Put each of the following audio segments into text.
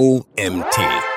OMT.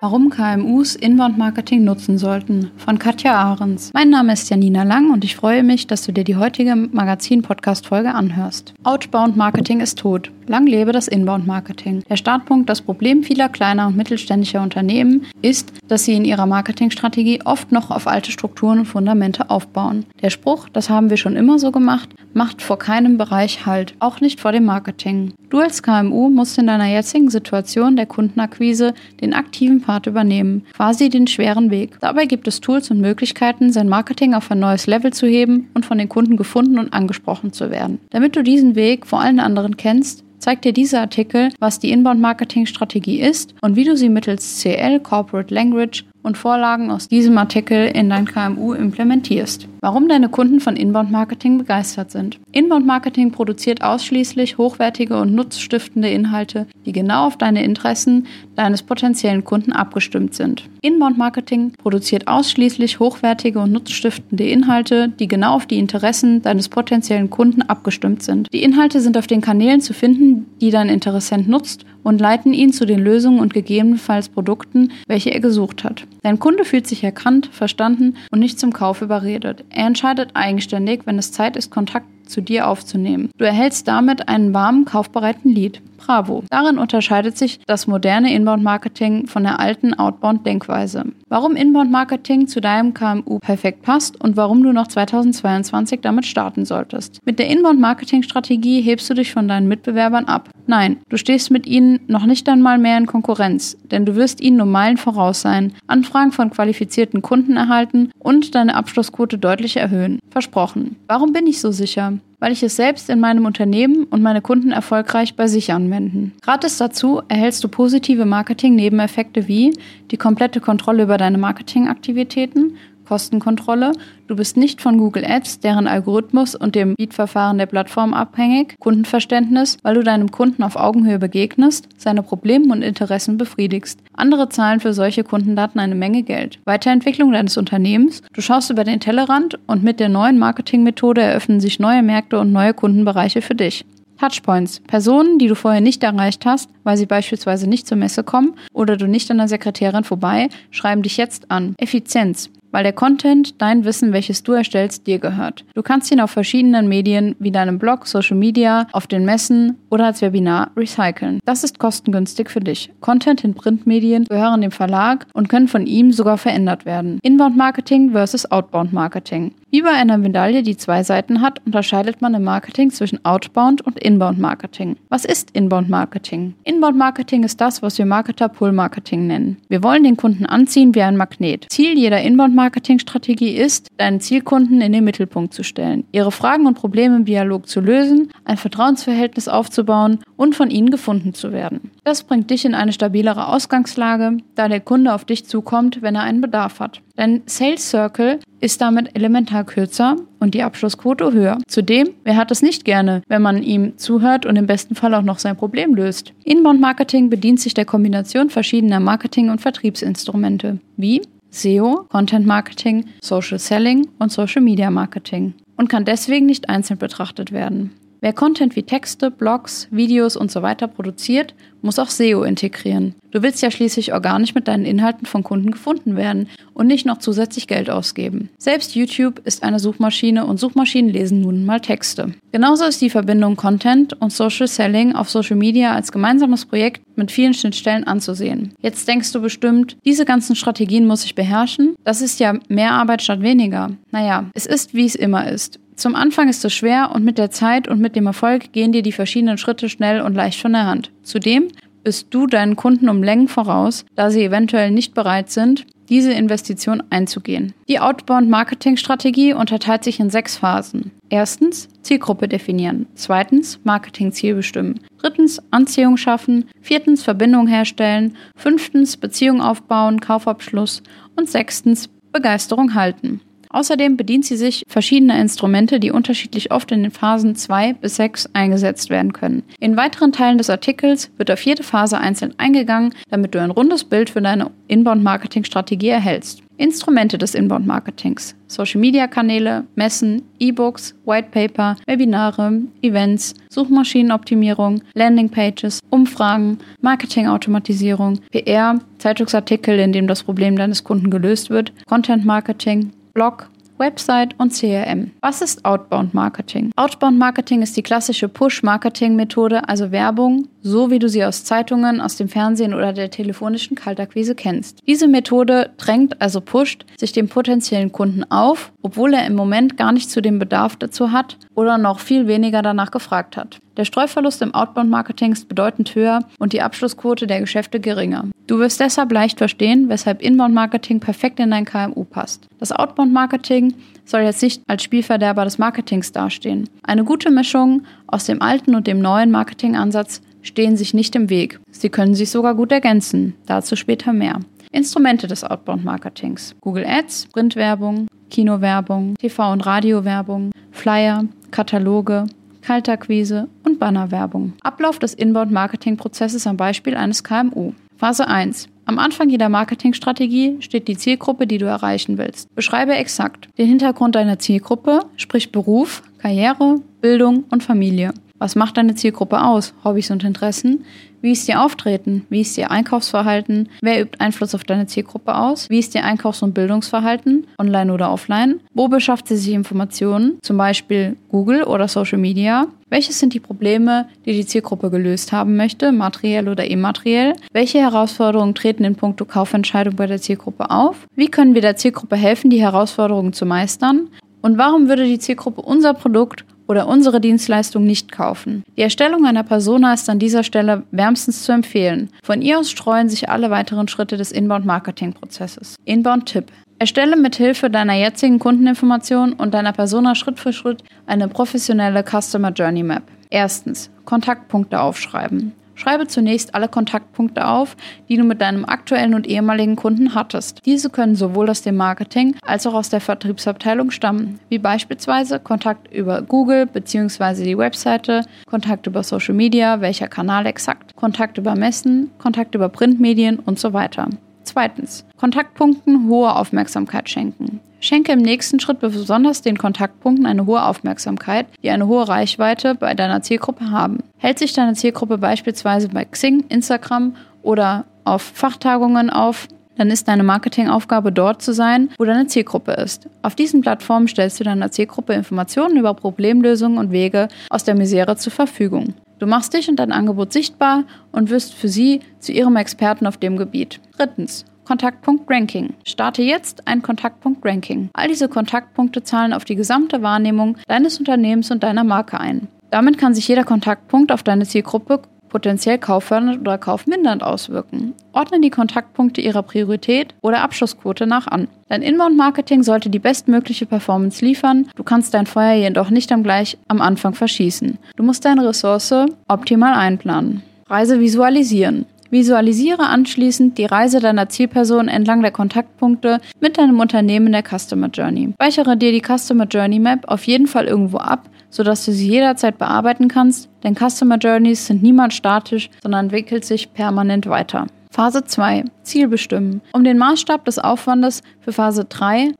Warum KMUs Inbound-Marketing nutzen sollten von Katja Ahrens. Mein Name ist Janina Lang und ich freue mich, dass du dir die heutige Magazin-Podcast-Folge anhörst. Outbound-Marketing ist tot. Lang lebe das Inbound-Marketing. Der Startpunkt, das Problem vieler kleiner und mittelständischer Unternehmen ist, dass sie in ihrer Marketingstrategie oft noch auf alte Strukturen und Fundamente aufbauen. Der Spruch, das haben wir schon immer so gemacht, macht vor keinem Bereich Halt, auch nicht vor dem Marketing. Du als KMU musst in deiner jetzigen Situation der Kundenakquise den aktiven Part übernehmen, quasi den schweren Weg. Dabei gibt es Tools und Möglichkeiten, sein Marketing auf ein neues Level zu heben und von den Kunden gefunden und angesprochen zu werden. Damit du diesen Weg vor allen anderen kennst, zeigt dir dieser Artikel, was die Inbound-Marketing-Strategie ist und wie du sie mittels CL, Corporate Language und Vorlagen aus diesem Artikel in dein KMU implementierst. Warum deine Kunden von Inbound Marketing begeistert sind. Inbound Marketing produziert ausschließlich hochwertige und nutzstiftende Inhalte, die genau auf deine Interessen deines potenziellen Kunden abgestimmt sind. Inbound Marketing produziert ausschließlich hochwertige und nutzstiftende Inhalte, die genau auf die Interessen deines potenziellen Kunden abgestimmt sind. Die Inhalte sind auf den Kanälen zu finden, die dein Interessent nutzt und leiten ihn zu den Lösungen und gegebenenfalls Produkten, welche er gesucht hat. Dein Kunde fühlt sich erkannt, verstanden und nicht zum Kauf überredet. Er entscheidet eigenständig, wenn es Zeit ist, Kontakt zu dir aufzunehmen. Du erhältst damit einen warmen, kaufbereiten Lead. Bravo. Darin unterscheidet sich das moderne Inbound-Marketing von der alten Outbound-Denkweise. Warum Inbound-Marketing zu deinem KMU perfekt passt und warum du noch 2022 damit starten solltest. Mit der Inbound-Marketing-Strategie hebst du dich von deinen Mitbewerbern ab. Nein, du stehst mit ihnen noch nicht einmal mehr in Konkurrenz, denn du wirst ihnen um Meilen voraus sein, Anfragen von qualifizierten Kunden erhalten und deine Abschlussquote deutlich erhöhen. Versprochen. Warum bin ich so sicher? Weil ich es selbst in meinem Unternehmen und meine Kunden erfolgreich bei sich anwenden. Gratis dazu erhältst du positive Marketing-Nebeneffekte wie die komplette Kontrolle über deine Marketingaktivitäten, Kostenkontrolle. Du bist nicht von Google Ads, deren Algorithmus und dem Bietverfahren der Plattform abhängig. Kundenverständnis, weil du deinem Kunden auf Augenhöhe begegnest, seine Probleme und Interessen befriedigst. Andere zahlen für solche Kundendaten eine Menge Geld. Weiterentwicklung deines Unternehmens. Du schaust über den Tellerrand und mit der neuen Marketingmethode eröffnen sich neue Märkte und neue Kundenbereiche für dich. Touchpoints. Personen, die du vorher nicht erreicht hast, weil sie beispielsweise nicht zur Messe kommen oder du nicht an der Sekretärin vorbei, schreiben dich jetzt an. Effizienz weil der Content, dein Wissen, welches du erstellst, dir gehört. Du kannst ihn auf verschiedenen Medien wie deinem Blog, Social Media, auf den Messen oder als Webinar recyceln. Das ist kostengünstig für dich. Content in Printmedien gehören dem Verlag und können von ihm sogar verändert werden. Inbound Marketing versus Outbound Marketing. Wie bei einer Medaille, die zwei Seiten hat, unterscheidet man im Marketing zwischen Outbound und Inbound Marketing. Was ist Inbound Marketing? Inbound Marketing ist das, was wir Marketer Pull Marketing nennen. Wir wollen den Kunden anziehen wie ein Magnet. Ziel jeder Inbound Marketing Strategie ist, deinen Zielkunden in den Mittelpunkt zu stellen, ihre Fragen und Probleme im Dialog zu lösen, ein Vertrauensverhältnis aufzubauen und von ihnen gefunden zu werden. Das bringt dich in eine stabilere Ausgangslage, da der Kunde auf dich zukommt, wenn er einen Bedarf hat. Dein Sales Circle ist damit elementar kürzer und die Abschlussquote höher. Zudem, wer hat es nicht gerne, wenn man ihm zuhört und im besten Fall auch noch sein Problem löst? Inbound Marketing bedient sich der Kombination verschiedener Marketing- und Vertriebsinstrumente, wie SEO, Content Marketing, Social Selling und Social Media Marketing und kann deswegen nicht einzeln betrachtet werden. Wer Content wie Texte, Blogs, Videos und so weiter produziert, muss auch SEO integrieren. Du willst ja schließlich organisch mit deinen Inhalten von Kunden gefunden werden und nicht noch zusätzlich Geld ausgeben. Selbst YouTube ist eine Suchmaschine und Suchmaschinen lesen nun mal Texte. Genauso ist die Verbindung Content und Social Selling auf Social Media als gemeinsames Projekt mit vielen Schnittstellen anzusehen. Jetzt denkst du bestimmt, diese ganzen Strategien muss ich beherrschen? Das ist ja mehr Arbeit statt weniger. Naja, es ist wie es immer ist. Zum Anfang ist es schwer und mit der Zeit und mit dem Erfolg gehen dir die verschiedenen Schritte schnell und leicht von der Hand. Zudem bist du deinen Kunden um Längen voraus, da sie eventuell nicht bereit sind, diese Investition einzugehen. Die Outbound-Marketing-Strategie unterteilt sich in sechs Phasen. Erstens Zielgruppe definieren. Zweitens Marketing-Ziel bestimmen. Drittens Anziehung schaffen. Viertens Verbindung herstellen. Fünftens Beziehung aufbauen, Kaufabschluss. Und sechstens Begeisterung halten. Außerdem bedient sie sich verschiedener Instrumente, die unterschiedlich oft in den Phasen 2 bis 6 eingesetzt werden können. In weiteren Teilen des Artikels wird auf jede Phase einzeln eingegangen, damit du ein rundes Bild für deine Inbound-Marketing-Strategie erhältst. Instrumente des Inbound-Marketings. Social-Media-Kanäle, Messen, E-Books, Whitepaper, Webinare, Events, Suchmaschinenoptimierung, Landingpages, Umfragen, Marketingautomatisierung, PR, Zeitungsartikel, in dem das Problem deines Kunden gelöst wird, Content-Marketing, Blog, Website und CRM. Was ist Outbound Marketing? Outbound Marketing ist die klassische Push-Marketing-Methode, also Werbung, so wie du sie aus Zeitungen, aus dem Fernsehen oder der telefonischen Kaltakquise kennst. Diese Methode drängt, also pusht, sich dem potenziellen Kunden auf, obwohl er im Moment gar nicht zu dem Bedarf dazu hat oder noch viel weniger danach gefragt hat. Der Streuverlust im Outbound-Marketing ist bedeutend höher und die Abschlussquote der Geschäfte geringer. Du wirst deshalb leicht verstehen, weshalb Inbound-Marketing perfekt in dein KMU passt. Das Outbound-Marketing soll jetzt nicht als Spielverderber des Marketings dastehen. Eine gute Mischung aus dem alten und dem neuen Marketingansatz stehen sich nicht im Weg. Sie können sich sogar gut ergänzen. Dazu später mehr. Instrumente des Outbound-Marketings. Google Ads, Printwerbung, Kinowerbung, TV- und Radiowerbung, Flyer, Kataloge, Kaltakquise und Bannerwerbung. Ablauf des Inbound-Marketing-Prozesses am Beispiel eines KMU. Phase 1. Am Anfang jeder Marketingstrategie steht die Zielgruppe, die du erreichen willst. Beschreibe exakt den Hintergrund deiner Zielgruppe, sprich Beruf, Karriere, Bildung und Familie. Was macht deine Zielgruppe aus? Hobbys und Interessen? Wie ist ihr Auftreten? Wie ist ihr Einkaufsverhalten? Wer übt Einfluss auf deine Zielgruppe aus? Wie ist ihr Einkaufs- und Bildungsverhalten? Online oder offline? Wo beschafft sie sich Informationen? Zum Beispiel Google oder Social Media? Welches sind die Probleme, die die Zielgruppe gelöst haben möchte, materiell oder immateriell? Welche Herausforderungen treten in puncto Kaufentscheidung bei der Zielgruppe auf? Wie können wir der Zielgruppe helfen, die Herausforderungen zu meistern? Und warum würde die Zielgruppe unser Produkt oder unsere Dienstleistung nicht kaufen. Die Erstellung einer Persona ist an dieser Stelle wärmstens zu empfehlen. Von ihr aus streuen sich alle weiteren Schritte des Inbound-Marketing-Prozesses. Inbound-Tipp. Erstelle mit Hilfe deiner jetzigen Kundeninformation und deiner Persona Schritt für Schritt eine professionelle Customer Journey Map. Erstens, Kontaktpunkte aufschreiben. Schreibe zunächst alle Kontaktpunkte auf, die du mit deinem aktuellen und ehemaligen Kunden hattest. Diese können sowohl aus dem Marketing als auch aus der Vertriebsabteilung stammen, wie beispielsweise Kontakt über Google bzw. die Webseite, Kontakt über Social Media, welcher Kanal exakt, Kontakt über Messen, Kontakt über Printmedien und so weiter. Zweitens, Kontaktpunkten hohe Aufmerksamkeit schenken. Schenke im nächsten Schritt besonders den Kontaktpunkten eine hohe Aufmerksamkeit, die eine hohe Reichweite bei deiner Zielgruppe haben. Hält sich deine Zielgruppe beispielsweise bei Xing, Instagram oder auf Fachtagungen auf, dann ist deine Marketingaufgabe dort zu sein, wo deine Zielgruppe ist. Auf diesen Plattformen stellst du deiner Zielgruppe Informationen über Problemlösungen und Wege aus der Misere zur Verfügung. Du machst dich und dein Angebot sichtbar und wirst für sie zu ihrem Experten auf dem Gebiet. Drittens. Kontaktpunkt Ranking. Starte jetzt ein Kontaktpunkt Ranking. All diese Kontaktpunkte zahlen auf die gesamte Wahrnehmung deines Unternehmens und deiner Marke ein. Damit kann sich jeder Kontaktpunkt auf deine Zielgruppe potenziell kauffördernd oder kaufmindernd auswirken. Ordne die Kontaktpunkte ihrer Priorität oder Abschlussquote nach an. Dein Inbound-Marketing sollte die bestmögliche Performance liefern. Du kannst dein Feuer jedoch nicht am gleich am Anfang verschießen. Du musst deine Ressource optimal einplanen. Reise visualisieren. Visualisiere anschließend die Reise deiner Zielperson entlang der Kontaktpunkte mit deinem Unternehmen in der Customer Journey. Speichere dir die Customer Journey Map auf jeden Fall irgendwo ab, sodass du sie jederzeit bearbeiten kannst, denn Customer Journeys sind niemals statisch, sondern entwickelt sich permanent weiter. Phase 2. Ziel bestimmen. Um den Maßstab des Aufwandes für Phase 3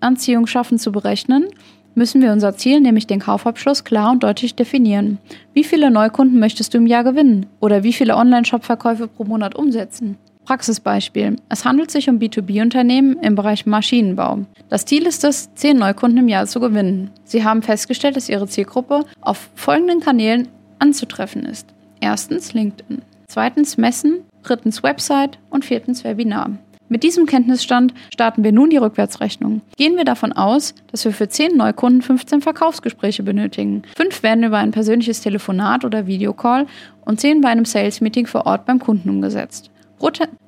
Anziehung schaffen zu berechnen, müssen wir unser Ziel, nämlich den Kaufabschluss, klar und deutlich definieren. Wie viele Neukunden möchtest du im Jahr gewinnen? Oder wie viele Online-Shop-Verkäufe pro Monat umsetzen? Praxisbeispiel. Es handelt sich um B2B-Unternehmen im Bereich Maschinenbau. Das Ziel ist es, 10 Neukunden im Jahr zu gewinnen. Sie haben festgestellt, dass ihre Zielgruppe auf folgenden Kanälen anzutreffen ist. Erstens LinkedIn, zweitens Messen, drittens Website und viertens Webinar. Mit diesem Kenntnisstand starten wir nun die Rückwärtsrechnung. Gehen wir davon aus, dass wir für 10 Neukunden 15 Verkaufsgespräche benötigen. 5 werden über ein persönliches Telefonat oder Videocall und 10 bei einem Sales-Meeting vor Ort beim Kunden umgesetzt.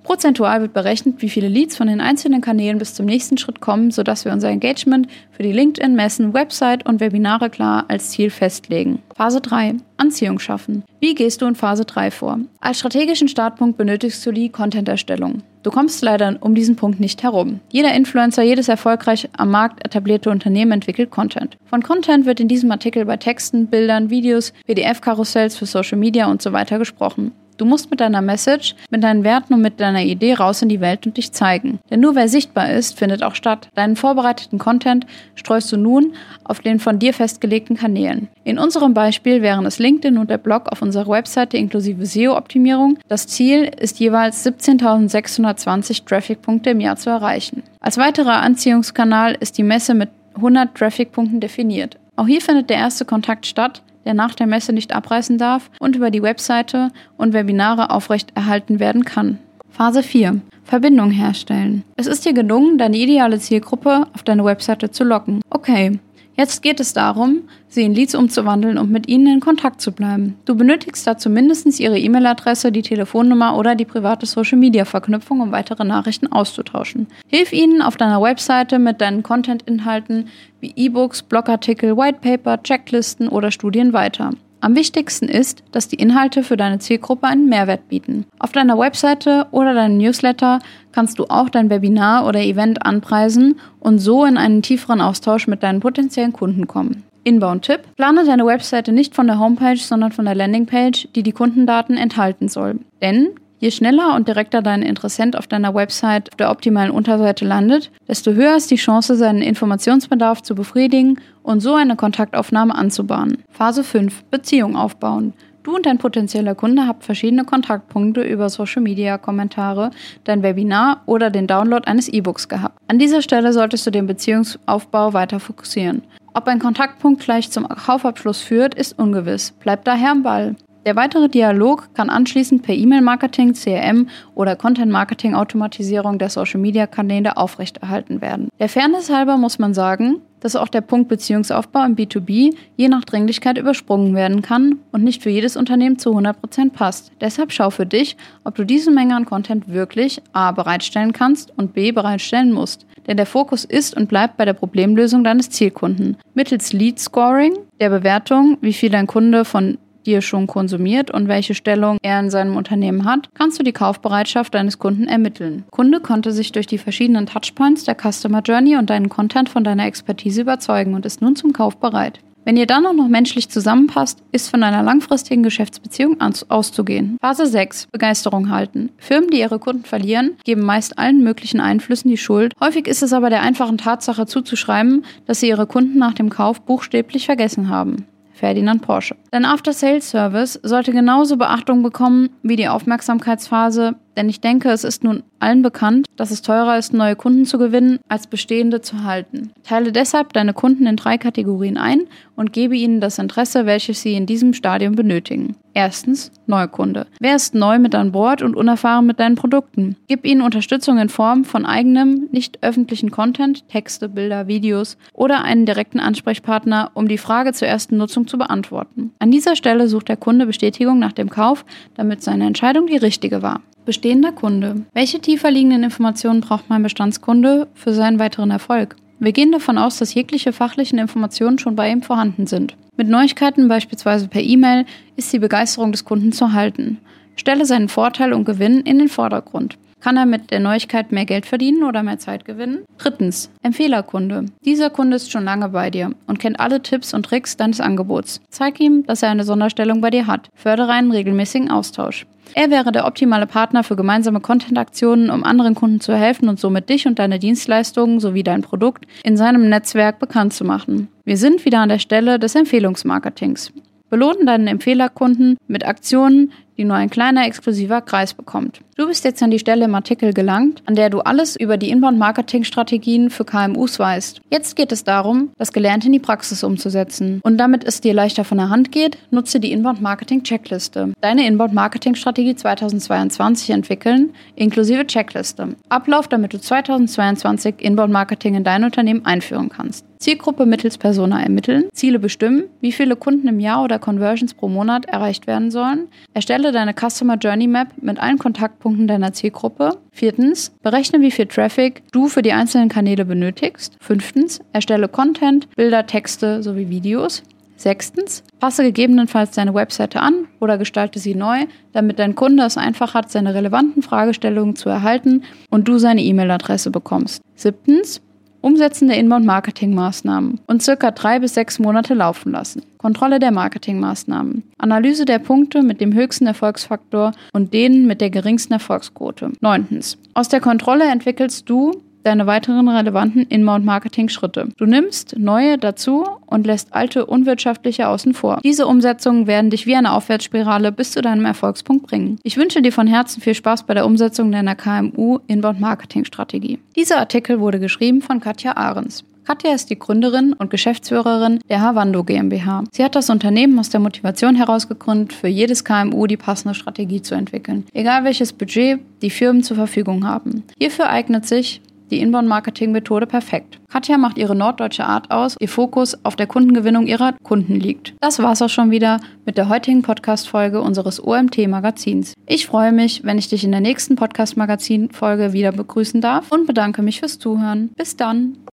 Prozentual wird berechnet, wie viele Leads von den einzelnen Kanälen bis zum nächsten Schritt kommen, sodass wir unser Engagement für die LinkedIn-Messen, Website und Webinare klar als Ziel festlegen. Phase 3. Anziehung schaffen. Wie gehst du in Phase 3 vor? Als strategischen Startpunkt benötigst du die Content-Erstellung. Du kommst leider um diesen Punkt nicht herum. Jeder Influencer, jedes erfolgreich am Markt etablierte Unternehmen entwickelt Content. Von Content wird in diesem Artikel bei Texten, Bildern, Videos, PDF-Karussells für Social Media und so weiter gesprochen. Du musst mit deiner Message, mit deinen Werten und mit deiner Idee raus in die Welt und dich zeigen. Denn nur wer sichtbar ist, findet auch statt. Deinen vorbereiteten Content streust du nun auf den von dir festgelegten Kanälen. In unserem Beispiel wären es LinkedIn und der Blog auf unserer Webseite inklusive SEO-Optimierung. Das Ziel ist jeweils 17.620 Traffic-Punkte im Jahr zu erreichen. Als weiterer Anziehungskanal ist die Messe mit 100 Traffic-Punkten definiert. Auch hier findet der erste Kontakt statt, der nach der Messe nicht abreißen darf und über die Webseite und Webinare aufrechterhalten werden kann. Phase 4. Verbindung herstellen. Es ist dir gelungen, deine ideale Zielgruppe auf deine Webseite zu locken. Okay, Jetzt geht es darum, sie in Leads umzuwandeln und mit ihnen in Kontakt zu bleiben. Du benötigst dazu mindestens ihre E-Mail-Adresse, die Telefonnummer oder die private Social-Media-Verknüpfung, um weitere Nachrichten auszutauschen. Hilf ihnen auf deiner Webseite mit deinen Content-Inhalten wie E-Books, Blogartikel, Whitepaper, Checklisten oder Studien weiter. Am wichtigsten ist, dass die Inhalte für deine Zielgruppe einen Mehrwert bieten. Auf deiner Webseite oder deinem Newsletter kannst du auch dein Webinar oder Event anpreisen und so in einen tieferen Austausch mit deinen potenziellen Kunden kommen. Inbound-Tipp. Plane deine Webseite nicht von der Homepage, sondern von der Landingpage, die die Kundendaten enthalten soll. Denn Je schneller und direkter dein Interessent auf deiner Website auf der optimalen Unterseite landet, desto höher ist die Chance, seinen Informationsbedarf zu befriedigen und so eine Kontaktaufnahme anzubahnen. Phase 5. Beziehung aufbauen. Du und dein potenzieller Kunde habt verschiedene Kontaktpunkte über Social Media, Kommentare, dein Webinar oder den Download eines E-Books gehabt. An dieser Stelle solltest du den Beziehungsaufbau weiter fokussieren. Ob ein Kontaktpunkt gleich zum Kaufabschluss führt, ist ungewiss. Bleib daher am Ball. Der weitere Dialog kann anschließend per E-Mail-Marketing, CRM oder Content-Marketing-Automatisierung der Social-Media-Kanäle aufrechterhalten werden. Der Fairness halber muss man sagen, dass auch der Punkt Beziehungsaufbau im B2B je nach Dringlichkeit übersprungen werden kann und nicht für jedes Unternehmen zu 100% passt. Deshalb schau für dich, ob du diese Menge an Content wirklich A bereitstellen kannst und B bereitstellen musst. Denn der Fokus ist und bleibt bei der Problemlösung deines Zielkunden. Mittels Lead Scoring, der Bewertung, wie viel dein Kunde von dir schon konsumiert und welche Stellung er in seinem Unternehmen hat, kannst du die Kaufbereitschaft deines Kunden ermitteln. Kunde konnte sich durch die verschiedenen Touchpoints der Customer Journey und deinen Content von deiner Expertise überzeugen und ist nun zum Kauf bereit. Wenn ihr dann auch noch menschlich zusammenpasst, ist von einer langfristigen Geschäftsbeziehung auszugehen. Phase 6. Begeisterung halten. Firmen, die ihre Kunden verlieren, geben meist allen möglichen Einflüssen die Schuld. Häufig ist es aber der einfachen Tatsache zuzuschreiben, dass sie ihre Kunden nach dem Kauf buchstäblich vergessen haben. Ferdinand Porsche. Dein After-Sales-Service sollte genauso Beachtung bekommen wie die Aufmerksamkeitsphase, denn ich denke, es ist nun allen bekannt, dass es teurer ist, neue Kunden zu gewinnen, als bestehende zu halten. Teile deshalb deine Kunden in drei Kategorien ein und gebe ihnen das Interesse, welches sie in diesem Stadium benötigen. Erstens, Neukunde. Wer ist neu mit an Bord und unerfahren mit deinen Produkten? Gib ihnen Unterstützung in Form von eigenem, nicht öffentlichen Content, Texte, Bilder, Videos oder einen direkten Ansprechpartner, um die Frage zur ersten Nutzung zu beantworten. An dieser Stelle sucht der Kunde Bestätigung nach dem Kauf, damit seine Entscheidung die richtige war. Bestehender Kunde. Welche tiefer liegenden Informationen braucht mein Bestandskunde für seinen weiteren Erfolg? Wir gehen davon aus, dass jegliche fachlichen Informationen schon bei ihm vorhanden sind. Mit Neuigkeiten, beispielsweise per E-Mail, ist die Begeisterung des Kunden zu halten. Stelle seinen Vorteil und Gewinn in den Vordergrund. Kann er mit der Neuigkeit mehr Geld verdienen oder mehr Zeit gewinnen? Drittens, Empfehlerkunde. Dieser Kunde ist schon lange bei dir und kennt alle Tipps und Tricks deines Angebots. Zeig ihm, dass er eine Sonderstellung bei dir hat. Fördere einen regelmäßigen Austausch. Er wäre der optimale Partner für gemeinsame Content-Aktionen, um anderen Kunden zu helfen und somit dich und deine Dienstleistungen sowie dein Produkt in seinem Netzwerk bekannt zu machen. Wir sind wieder an der Stelle des Empfehlungsmarketings. Belohnen deinen Empfehlerkunden mit Aktionen, die nur ein kleiner exklusiver Kreis bekommt. Du bist jetzt an die Stelle im Artikel gelangt, an der du alles über die Inbound-Marketing-Strategien für KMUs weißt. Jetzt geht es darum, das Gelernte in die Praxis umzusetzen. Und damit es dir leichter von der Hand geht, nutze die Inbound-Marketing-Checkliste. Deine Inbound-Marketing-Strategie 2022 entwickeln, inklusive Checkliste. Ablauf, damit du 2022 Inbound-Marketing in dein Unternehmen einführen kannst. Zielgruppe mittels Persona ermitteln, Ziele bestimmen, wie viele Kunden im Jahr oder Conversions pro Monat erreicht werden sollen. Erstelle deine Customer Journey Map mit allen Kontaktpunkten deiner Zielgruppe. Viertens, berechne, wie viel Traffic du für die einzelnen Kanäle benötigst. Fünftens, erstelle Content, Bilder, Texte sowie Videos. Sechstens, passe gegebenenfalls deine Webseite an oder gestalte sie neu, damit dein Kunde es einfach hat, seine relevanten Fragestellungen zu erhalten und du seine E-Mail-Adresse bekommst. Siebtens, Umsetzen der Inbound-Marketing-Maßnahmen und circa drei bis sechs Monate laufen lassen. Kontrolle der Marketingmaßnahmen. Analyse der Punkte mit dem höchsten Erfolgsfaktor und denen mit der geringsten Erfolgsquote. Neuntens. Aus der Kontrolle entwickelst du deine weiteren relevanten Inbound-Marketing-Schritte. Du nimmst neue dazu und lässt alte unwirtschaftliche außen vor. Diese Umsetzungen werden dich wie eine Aufwärtsspirale bis zu deinem Erfolgspunkt bringen. Ich wünsche dir von Herzen viel Spaß bei der Umsetzung deiner KMU Inbound-Marketing-Strategie. Dieser Artikel wurde geschrieben von Katja Ahrens. Katja ist die Gründerin und Geschäftsführerin der Havando GmbH. Sie hat das Unternehmen aus der Motivation heraus gegründet, für jedes KMU die passende Strategie zu entwickeln, egal welches Budget die Firmen zur Verfügung haben. Hierfür eignet sich die Inbound-Marketing-Methode perfekt. Katja macht ihre norddeutsche Art aus, ihr Fokus auf der Kundengewinnung ihrer Kunden liegt. Das war's auch schon wieder mit der heutigen Podcast-Folge unseres OMT-Magazins. Ich freue mich, wenn ich dich in der nächsten Podcast-Magazin-Folge wieder begrüßen darf und bedanke mich fürs Zuhören. Bis dann!